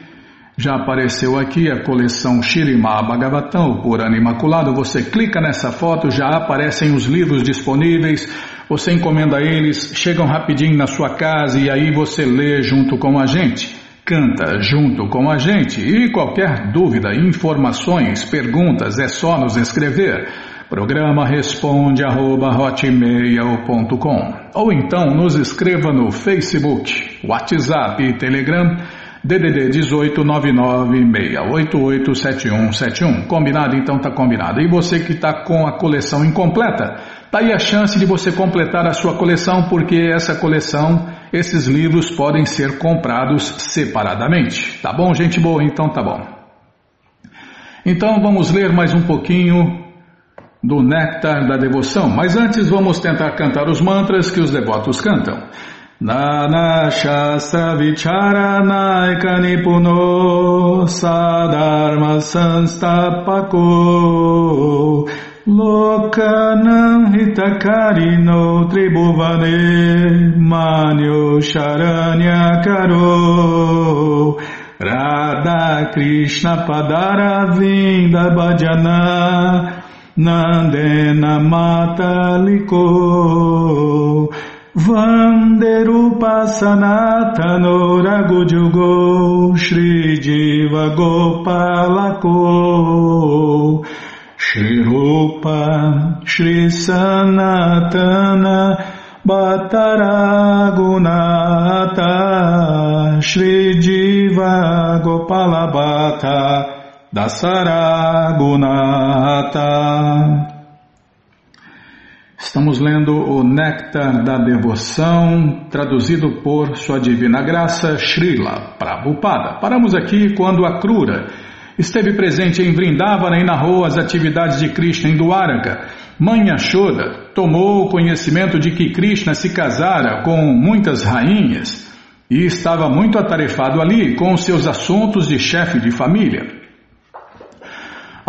Speaker 1: Já apareceu aqui a coleção Shirimá Bhagavatam, por ano imaculado. Você clica nessa foto, já aparecem os livros disponíveis. Você encomenda eles, chegam rapidinho na sua casa e aí você lê junto com a gente. Canta junto com a gente. E qualquer dúvida, informações, perguntas, é só nos escrever. Programa responde arroba, ou então nos escreva no Facebook, WhatsApp e Telegram DDD 18 996887171. Combinado? Então tá combinado. E você que está com a coleção incompleta, tá aí a chance de você completar a sua coleção, porque essa coleção, esses livros podem ser comprados separadamente. Tá bom, gente boa? Então tá bom. Então vamos ler mais um pouquinho do Néctar da Devoção, mas antes vamos tentar cantar os mantras que os devotos cantam. Nana Shastra Vicharanaika Nipuno Sadharma Sanstapako Lokanam Hitakarino Tribhuvane Manyo Sharanya Karo Radha Krishna Padara Vinda Bhajana Nandena Mataliko Vanderupa Sanatano Ragujugo Shri Jiva Gopalako Shri Rupa Shri Sanatana Bhattaragunata Shri Jiva Gopalabhata Dasaragunata Estamos lendo o Néctar da Devoção, traduzido por Sua Divina Graça, Srila Prabhupada. Paramos aqui quando a Krura esteve presente em Vrindavana e narrou as atividades de Krishna em Dwaraka. Mãe Yashoda tomou conhecimento de que Krishna se casara com muitas rainhas e estava muito atarefado ali com seus assuntos de chefe de família.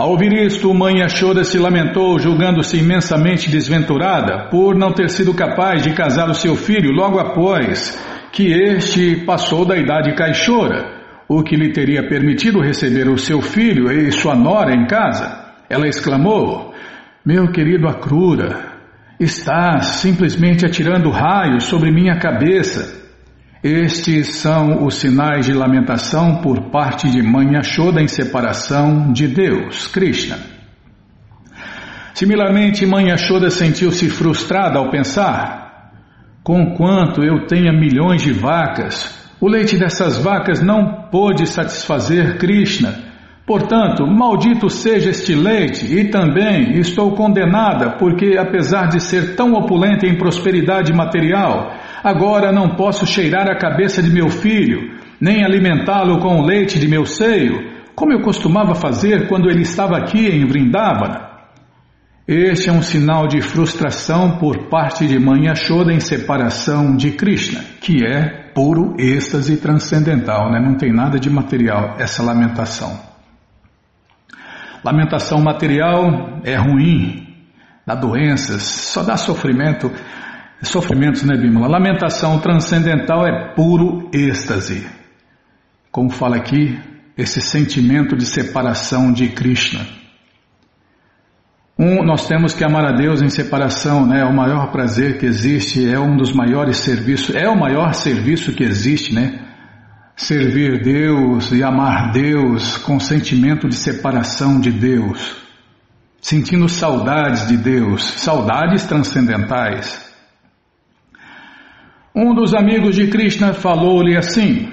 Speaker 1: Ao ouvir isto, mãe Yashoda se lamentou, julgando-se imensamente desventurada por não ter sido capaz de casar o seu filho logo após que este passou da idade caixora, o que lhe teria permitido receber o seu filho e sua nora em casa. Ela exclamou: Meu querido Akrura, estás simplesmente atirando raios sobre minha cabeça. Estes são os sinais de lamentação por parte de Mãe Yashoda em separação de Deus, Krishna. Similarmente, Mãe Yashoda sentiu-se frustrada ao pensar: Conquanto eu tenha milhões de vacas, o leite dessas vacas não pôde satisfazer Krishna. Portanto, maldito seja este leite, e também estou condenada, porque apesar de ser tão opulenta em prosperidade material, Agora não posso cheirar a cabeça de meu filho, nem alimentá-lo com o leite de meu seio, como eu costumava fazer quando ele estava aqui em Vrindavana. Este é um sinal de frustração por parte de Mãe Yashoda em separação de Krishna, que é puro êxtase transcendental, né? não tem nada de material essa lamentação. Lamentação material é ruim, dá doenças, só dá sofrimento. Sofrimentos, né, Bímola? Lamentação transcendental é puro êxtase. Como fala aqui, esse sentimento de separação de Krishna. Um, nós temos que amar a Deus em separação, né? É o maior prazer que existe, é um dos maiores serviços, é o maior serviço que existe, né? Servir Deus e amar Deus com sentimento de separação de Deus, sentindo saudades de Deus, saudades transcendentais. Um dos amigos de Krishna falou-lhe assim: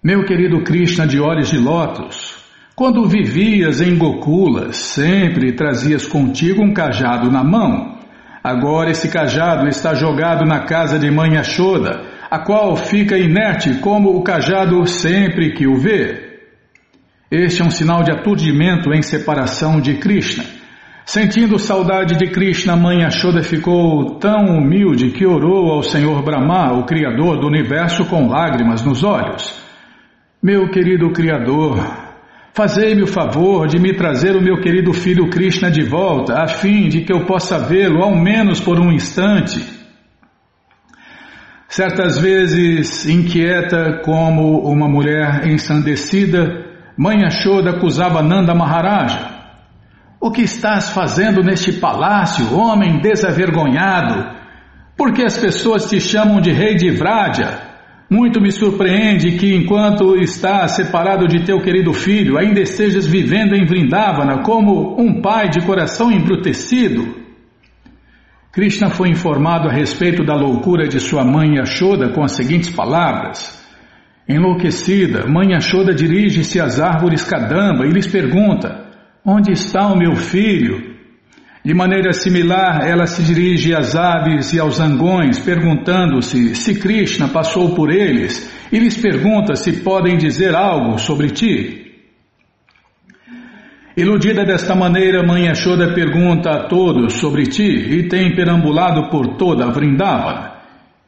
Speaker 1: Meu querido Krishna de olhos de lótus, quando vivias em Gokula, sempre trazias contigo um cajado na mão. Agora esse cajado está jogado na casa de mãe Ashoda, a qual fica inerte como o cajado sempre que o vê. Este é um sinal de aturdimento em separação de Krishna. Sentindo saudade de Krishna, mãe Ashoda ficou tão humilde que orou ao Senhor Brahma, o Criador do universo, com lágrimas nos olhos. Meu querido Criador, fazei-me o favor de me trazer o meu querido filho Krishna de volta, a fim de que eu possa vê-lo ao menos por um instante. Certas vezes, inquieta como uma mulher ensandecida, Mãe Ashoda acusava Nanda Maharaja. O que estás fazendo neste palácio, homem desavergonhado? Por que as pessoas te chamam de rei de Vraja? Muito me surpreende que, enquanto estás separado de teu querido filho, ainda estejas vivendo em Vrindavana como um pai de coração embrutecido. Krishna foi informado a respeito da loucura de sua mãe Yashoda com as seguintes palavras. Enlouquecida, mãe Yashoda dirige-se às árvores Kadamba e lhes pergunta: Onde está o meu filho? De maneira similar, ela se dirige às aves e aos zangões, perguntando-se se Krishna passou por eles e lhes pergunta se podem dizer algo sobre ti. Iludida desta maneira, Mãe Yashoda pergunta a todos sobre ti e tem perambulado por toda a Vrindavana.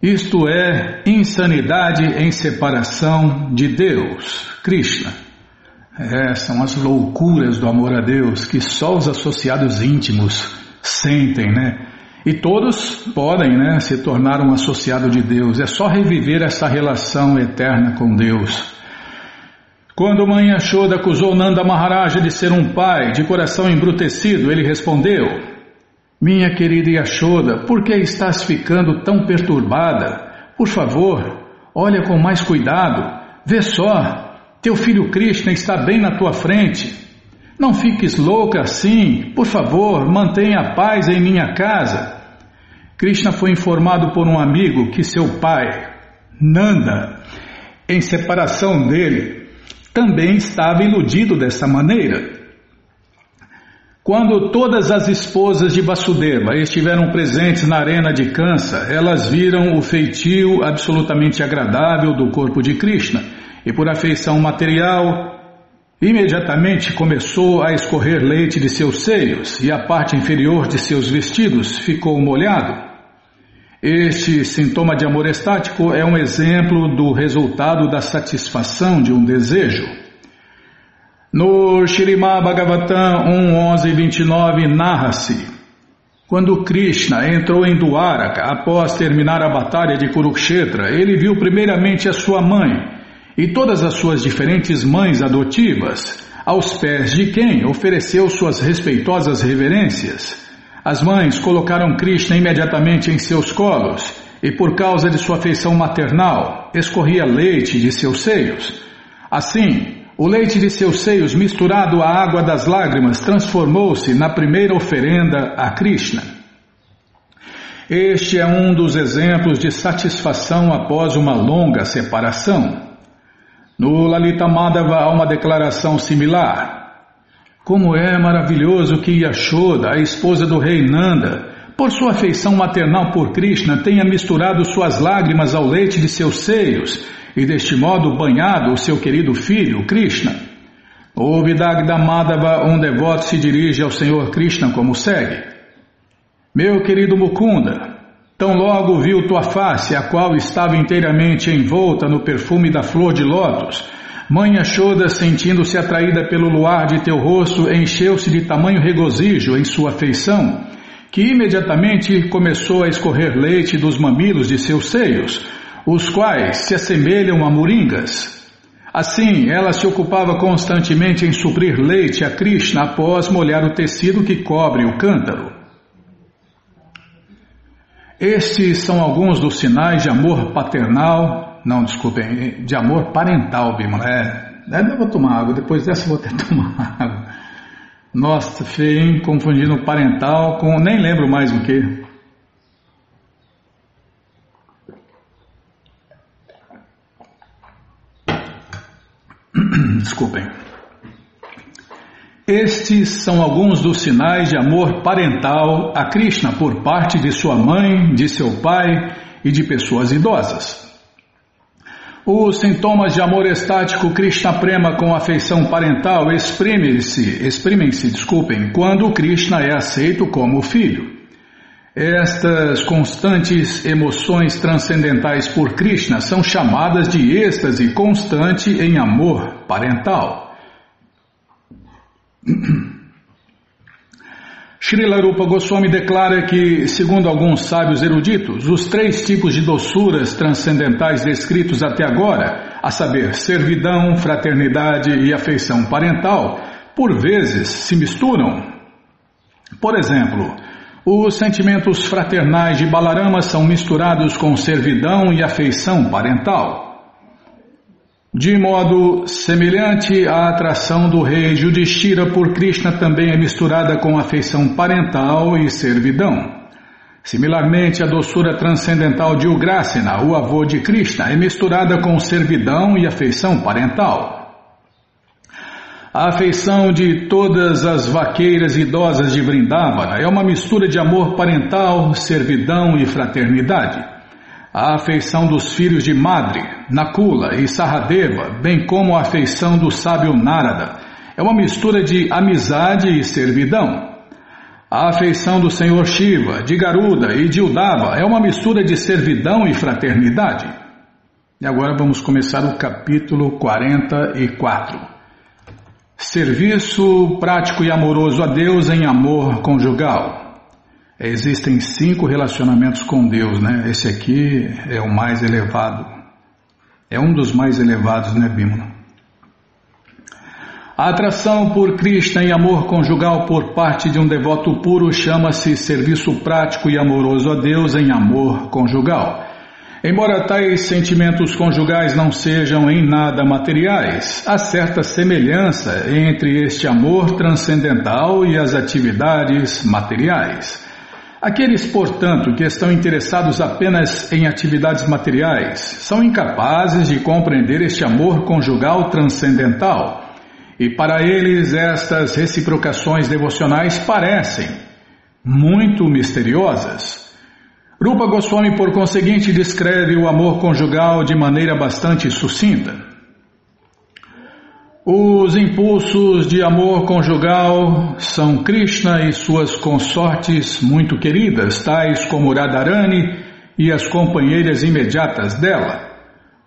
Speaker 1: Isto é insanidade em separação de Deus, Krishna. É, são as loucuras do amor a Deus que só os associados íntimos sentem, né? E todos podem, né, se tornar um associado de Deus. É só reviver essa relação eterna com Deus. Quando Mãe Yashoda acusou Nanda Maharaja de ser um pai de coração embrutecido, ele respondeu: Minha querida Yashoda, por que estás ficando tão perturbada? Por favor, olha com mais cuidado. Vê só, teu filho Krishna está bem na tua frente. Não fiques louca assim. Por favor, mantenha a paz em minha casa. Krishna foi informado por um amigo que seu pai, Nanda, em separação dele, também estava iludido dessa maneira. Quando todas as esposas de Vasudeva estiveram presentes na arena de Kansa, elas viram o feitio absolutamente agradável do corpo de Krishna e por afeição material, imediatamente começou a escorrer leite de seus seios e a parte inferior de seus vestidos ficou molhado. Este sintoma de amor estático é um exemplo do resultado da satisfação de um desejo. No Shirimá Bhagavatam 1.11.29 narra-se quando Krishna entrou em Dwaraka após terminar a batalha de Kurukshetra, ele viu primeiramente a sua mãe e todas as suas diferentes mães adotivas, aos pés de quem ofereceu suas respeitosas reverências. As mães colocaram Krishna imediatamente em seus colos e, por causa de sua afeição maternal, escorria leite de seus seios. Assim, o leite de seus seios misturado à água das lágrimas transformou-se na primeira oferenda a Krishna. Este é um dos exemplos de satisfação após uma longa separação. No Lalita Madhava há uma declaração similar. Como é maravilhoso que Yashoda, a esposa do rei Nanda, por sua afeição maternal por Krishna, tenha misturado suas lágrimas ao leite de seus seios e deste modo banhado o seu querido filho, Krishna. O Vidagda Madhava, um devoto se dirige ao Senhor Krishna como segue. Meu querido Mukunda, Tão logo viu tua face, a qual estava inteiramente envolta no perfume da flor de lótus. Mãe Ashoda, sentindo-se atraída pelo luar de teu rosto, encheu-se de tamanho regozijo em sua feição, que imediatamente começou a escorrer leite dos mamilos de seus seios, os quais se assemelham a moringas. Assim, ela se ocupava constantemente em suprir leite a Krishna após molhar o tecido que cobre o cântaro. Estes são alguns dos sinais de amor paternal, não, desculpem, de amor parental, Bimala. É, é, eu vou tomar água, depois dessa vou que tomar água. Nossa, feio, confundindo parental com. nem lembro mais o que. Desculpem. Estes são alguns dos sinais de amor parental a Krishna por parte de sua mãe, de seu pai e de pessoas idosas. Os sintomas de amor estático Krishna Prema com afeição parental exprimem-se, exprimem-se, desculpem, quando Krishna é aceito como filho. Estas constantes emoções transcendentais por Krishna são chamadas de êxtase constante em amor parental. Srila Rupa Goswami declara que, segundo alguns sábios eruditos, os três tipos de doçuras transcendentais descritos até agora, a saber, servidão, fraternidade e afeição parental, por vezes se misturam. Por exemplo, os sentimentos fraternais de Balarama são misturados com servidão e afeição parental. De modo semelhante, a atração do rei Judishira por Krishna também é misturada com afeição parental e servidão. Similarmente, a doçura transcendental de Ugrasena, o avô de Krishna, é misturada com servidão e afeição parental. A afeição de todas as vaqueiras idosas de Vrindavana é uma mistura de amor parental, servidão e fraternidade a afeição dos filhos de Madri, Nakula e Saradeva, bem como a afeição do sábio Narada. É uma mistura de amizade e servidão. A afeição do Senhor Shiva, de Garuda e de Udava é uma mistura de servidão e fraternidade. E agora vamos começar o capítulo 44. Serviço prático e amoroso a Deus em amor conjugal. Existem cinco relacionamentos com Deus, né? Esse aqui é o mais elevado. É um dos mais elevados, né, Bimala? A atração por Krishna e amor conjugal por parte de um devoto puro chama-se serviço prático e amoroso a Deus em amor conjugal. Embora tais sentimentos conjugais não sejam em nada materiais, há certa semelhança entre este amor transcendental e as atividades materiais. Aqueles, portanto, que estão interessados apenas em atividades materiais são incapazes de compreender este amor conjugal transcendental. E para eles, estas reciprocações devocionais parecem muito misteriosas. Rupa Goswami, por conseguinte, descreve o amor conjugal de maneira bastante sucinta. Os impulsos de amor conjugal são Krishna e suas consortes muito queridas, tais como Radharani e as companheiras imediatas dela.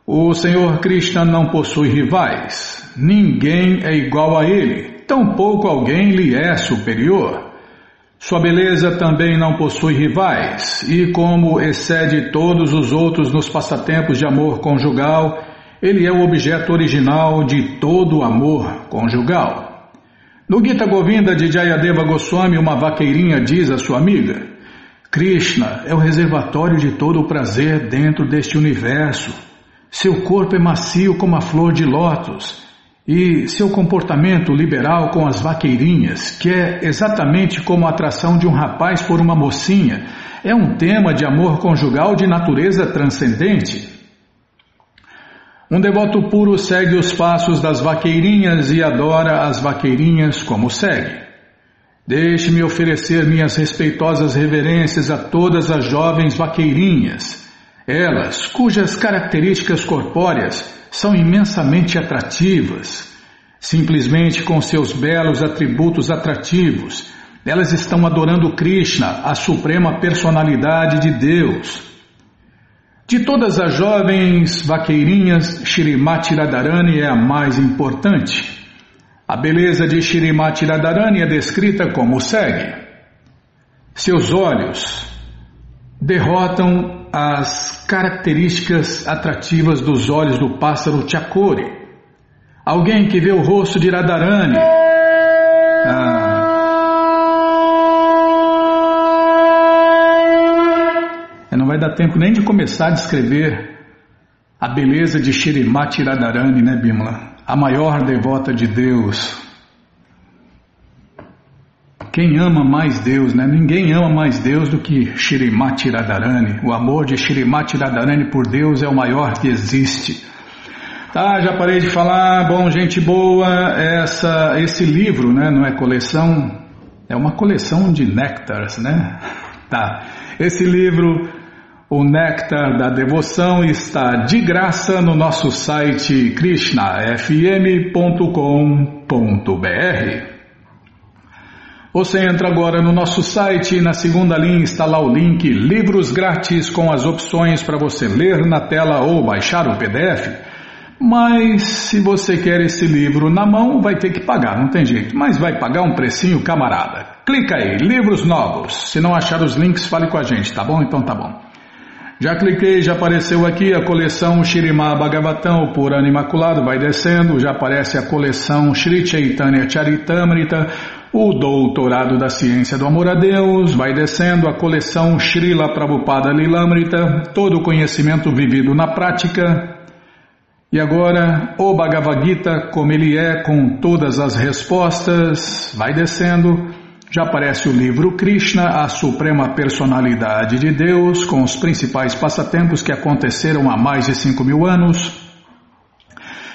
Speaker 1: O Senhor Krishna não possui rivais, ninguém é igual a ele, tampouco alguém lhe é superior. Sua beleza também não possui rivais, e como excede todos os outros nos passatempos de amor conjugal, ele é o objeto original de todo o amor conjugal. No Gita Govinda de Jayadeva Goswami, uma vaqueirinha diz à sua amiga: Krishna é o reservatório de todo o prazer dentro deste universo. Seu corpo é macio como a flor de lótus e seu comportamento liberal com as vaqueirinhas, que é exatamente como a atração de um rapaz por uma mocinha, é um tema de amor conjugal de natureza transcendente. Um devoto puro segue os passos das vaqueirinhas e adora as vaqueirinhas como segue. Deixe-me oferecer minhas respeitosas reverências a todas as jovens vaqueirinhas, elas cujas características corpóreas são imensamente atrativas. Simplesmente com seus belos atributos atrativos, elas estão adorando Krishna, a suprema personalidade de Deus. De todas as jovens vaqueirinhas, Shirimati Radharani é a mais importante. A beleza de Shirimati Radharani é descrita como segue. Seus olhos derrotam as características atrativas dos olhos do pássaro Chakori. Alguém que vê o rosto de Radharani ah, vai dar tempo nem de começar a descrever a beleza de Shirimati Radharani, né, Bimala? A maior devota de Deus. Quem ama mais Deus, né? Ninguém ama mais Deus do que Shirimati Radharani. O amor de Shirimati Radharani por Deus é o maior que existe. Tá, já parei de falar. Bom, gente boa, essa, esse livro, né, não é coleção, é uma coleção de néctares, né? Tá. Esse livro, o Néctar da Devoção, está de graça no nosso site krishnafm.com.br. Você entra agora no nosso site e na segunda linha está lá o link Livros Grátis com as opções para você ler na tela ou baixar o PDF. Mas se você quer esse livro na mão, vai ter que pagar, não tem jeito. Mas vai pagar um precinho, camarada. Clica aí, livros novos. Se não achar os links, fale com a gente, tá bom? Então tá bom. Já cliquei, já apareceu aqui a coleção Shirimá Bhagavatam, por ano imaculado, vai descendo, já aparece a coleção Sri Chaitanya Charitamrita, o Doutorado da Ciência do Amor a Deus, vai descendo a coleção Srila Prabhupada Lilamrita, todo o conhecimento vivido na prática, e agora, o Bhagavad Gita, como ele é, com todas as respostas, vai descendo. Já aparece o livro Krishna, a Suprema Personalidade de Deus, com os principais passatempos que aconteceram há mais de 5 mil anos.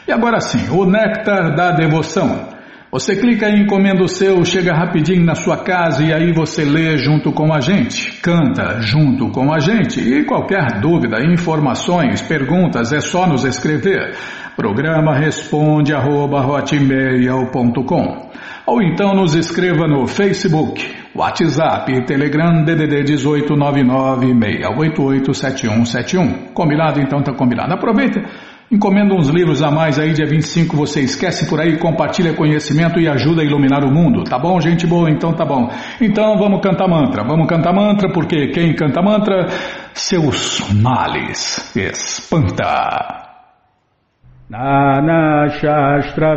Speaker 1: E agora sim, o Néctar da Devoção. Você clica em encomenda o seu, chega rapidinho na sua casa e aí você lê junto com a gente, canta junto com a gente. E qualquer dúvida, informações, perguntas, é só nos escrever. Programa responde arroba, ou então nos escreva no Facebook, WhatsApp e Telegram DDD 18996887171. Combinado? Então tá combinado. Aproveita Encomenda uns livros a mais aí, dia 25, você esquece por aí, compartilha conhecimento e ajuda a iluminar o mundo, tá bom, gente boa? Então tá bom. Então vamos cantar mantra, vamos cantar mantra, porque quem canta mantra, seus males espanta.
Speaker 2: Nana Shastra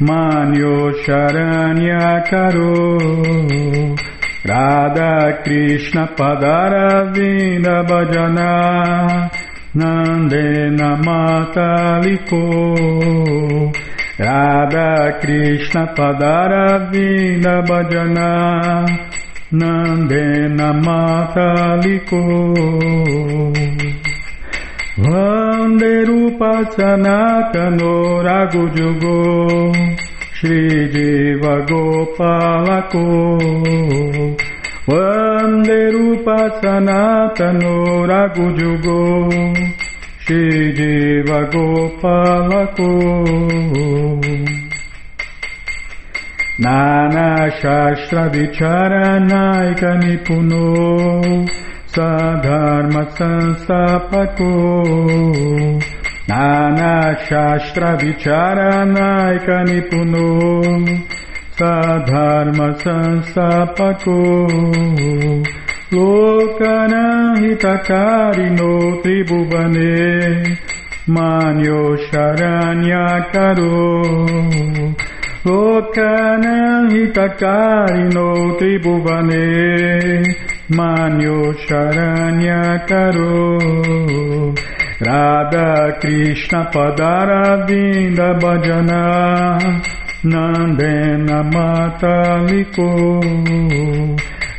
Speaker 2: Manyo Sharanya Karo Radha Krishna Padara Vinda Bhajana Nandena Mataliko Radha Krishna Padara Vinda Bhajana Nandena Mataliko Vanderupa Sanatano Ragujugo Shri Diva Gopalako Vanderupa Sanatano Ragujugo Shri Diva Gopalako Nana Shastra Vicharanaika Nipuno Sadharma Sanstapako Nana Shastra Vicharanaika Nipuno Sadharma Sanstapako Lokana Hitakarino Tribhuvane Manyo Sharanya Karo Radha Krishna Padara Vinda Bhajana. Nandena Mataliko.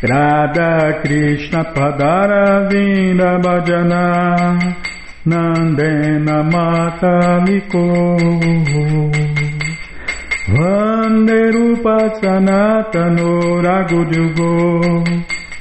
Speaker 2: Radha Krishna Padara Vinda Bhajana. Nandena Mataliko. Vande Rupa Sanatano Ragudyugo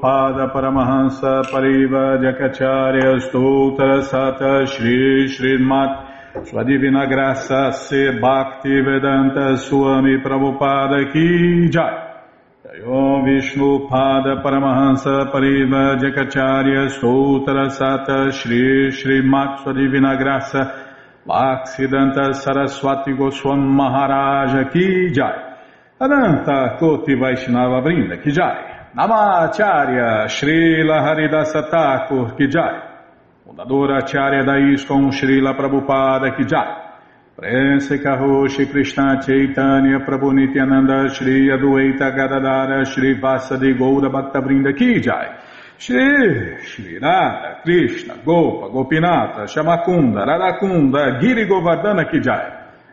Speaker 1: Pada Paramahansa Pariva Jakacharya Stoutra Sata Shri Srimat Sua Divina Graça Se Bhakti Vedanta Swami Prabhupada Ki Jai. Om Vishnu Pada Paramahansa Pariva Jakacharya Stoutra Sata Shri Srimat Sua Divina Graça Bhaksidanta Saraswati Goswam Maharaja Ki Jai. Ananta Koti Vaishnava Brinda Ki Jai Namacharya Srila Haridasa Thakur Kijai, fundadora Acharya da Srila Prabhupada Kijai, Prense Karoshi Krishna Chaitanya Prabhu Nityananda Shri Adueita Gadadara Shri Vasadi Goura Bhaktavrinda Kijai, Shri Shri Radha Krishna Gopa Gopinata Shamakunda Radakunda Giri Govardhana Kijai,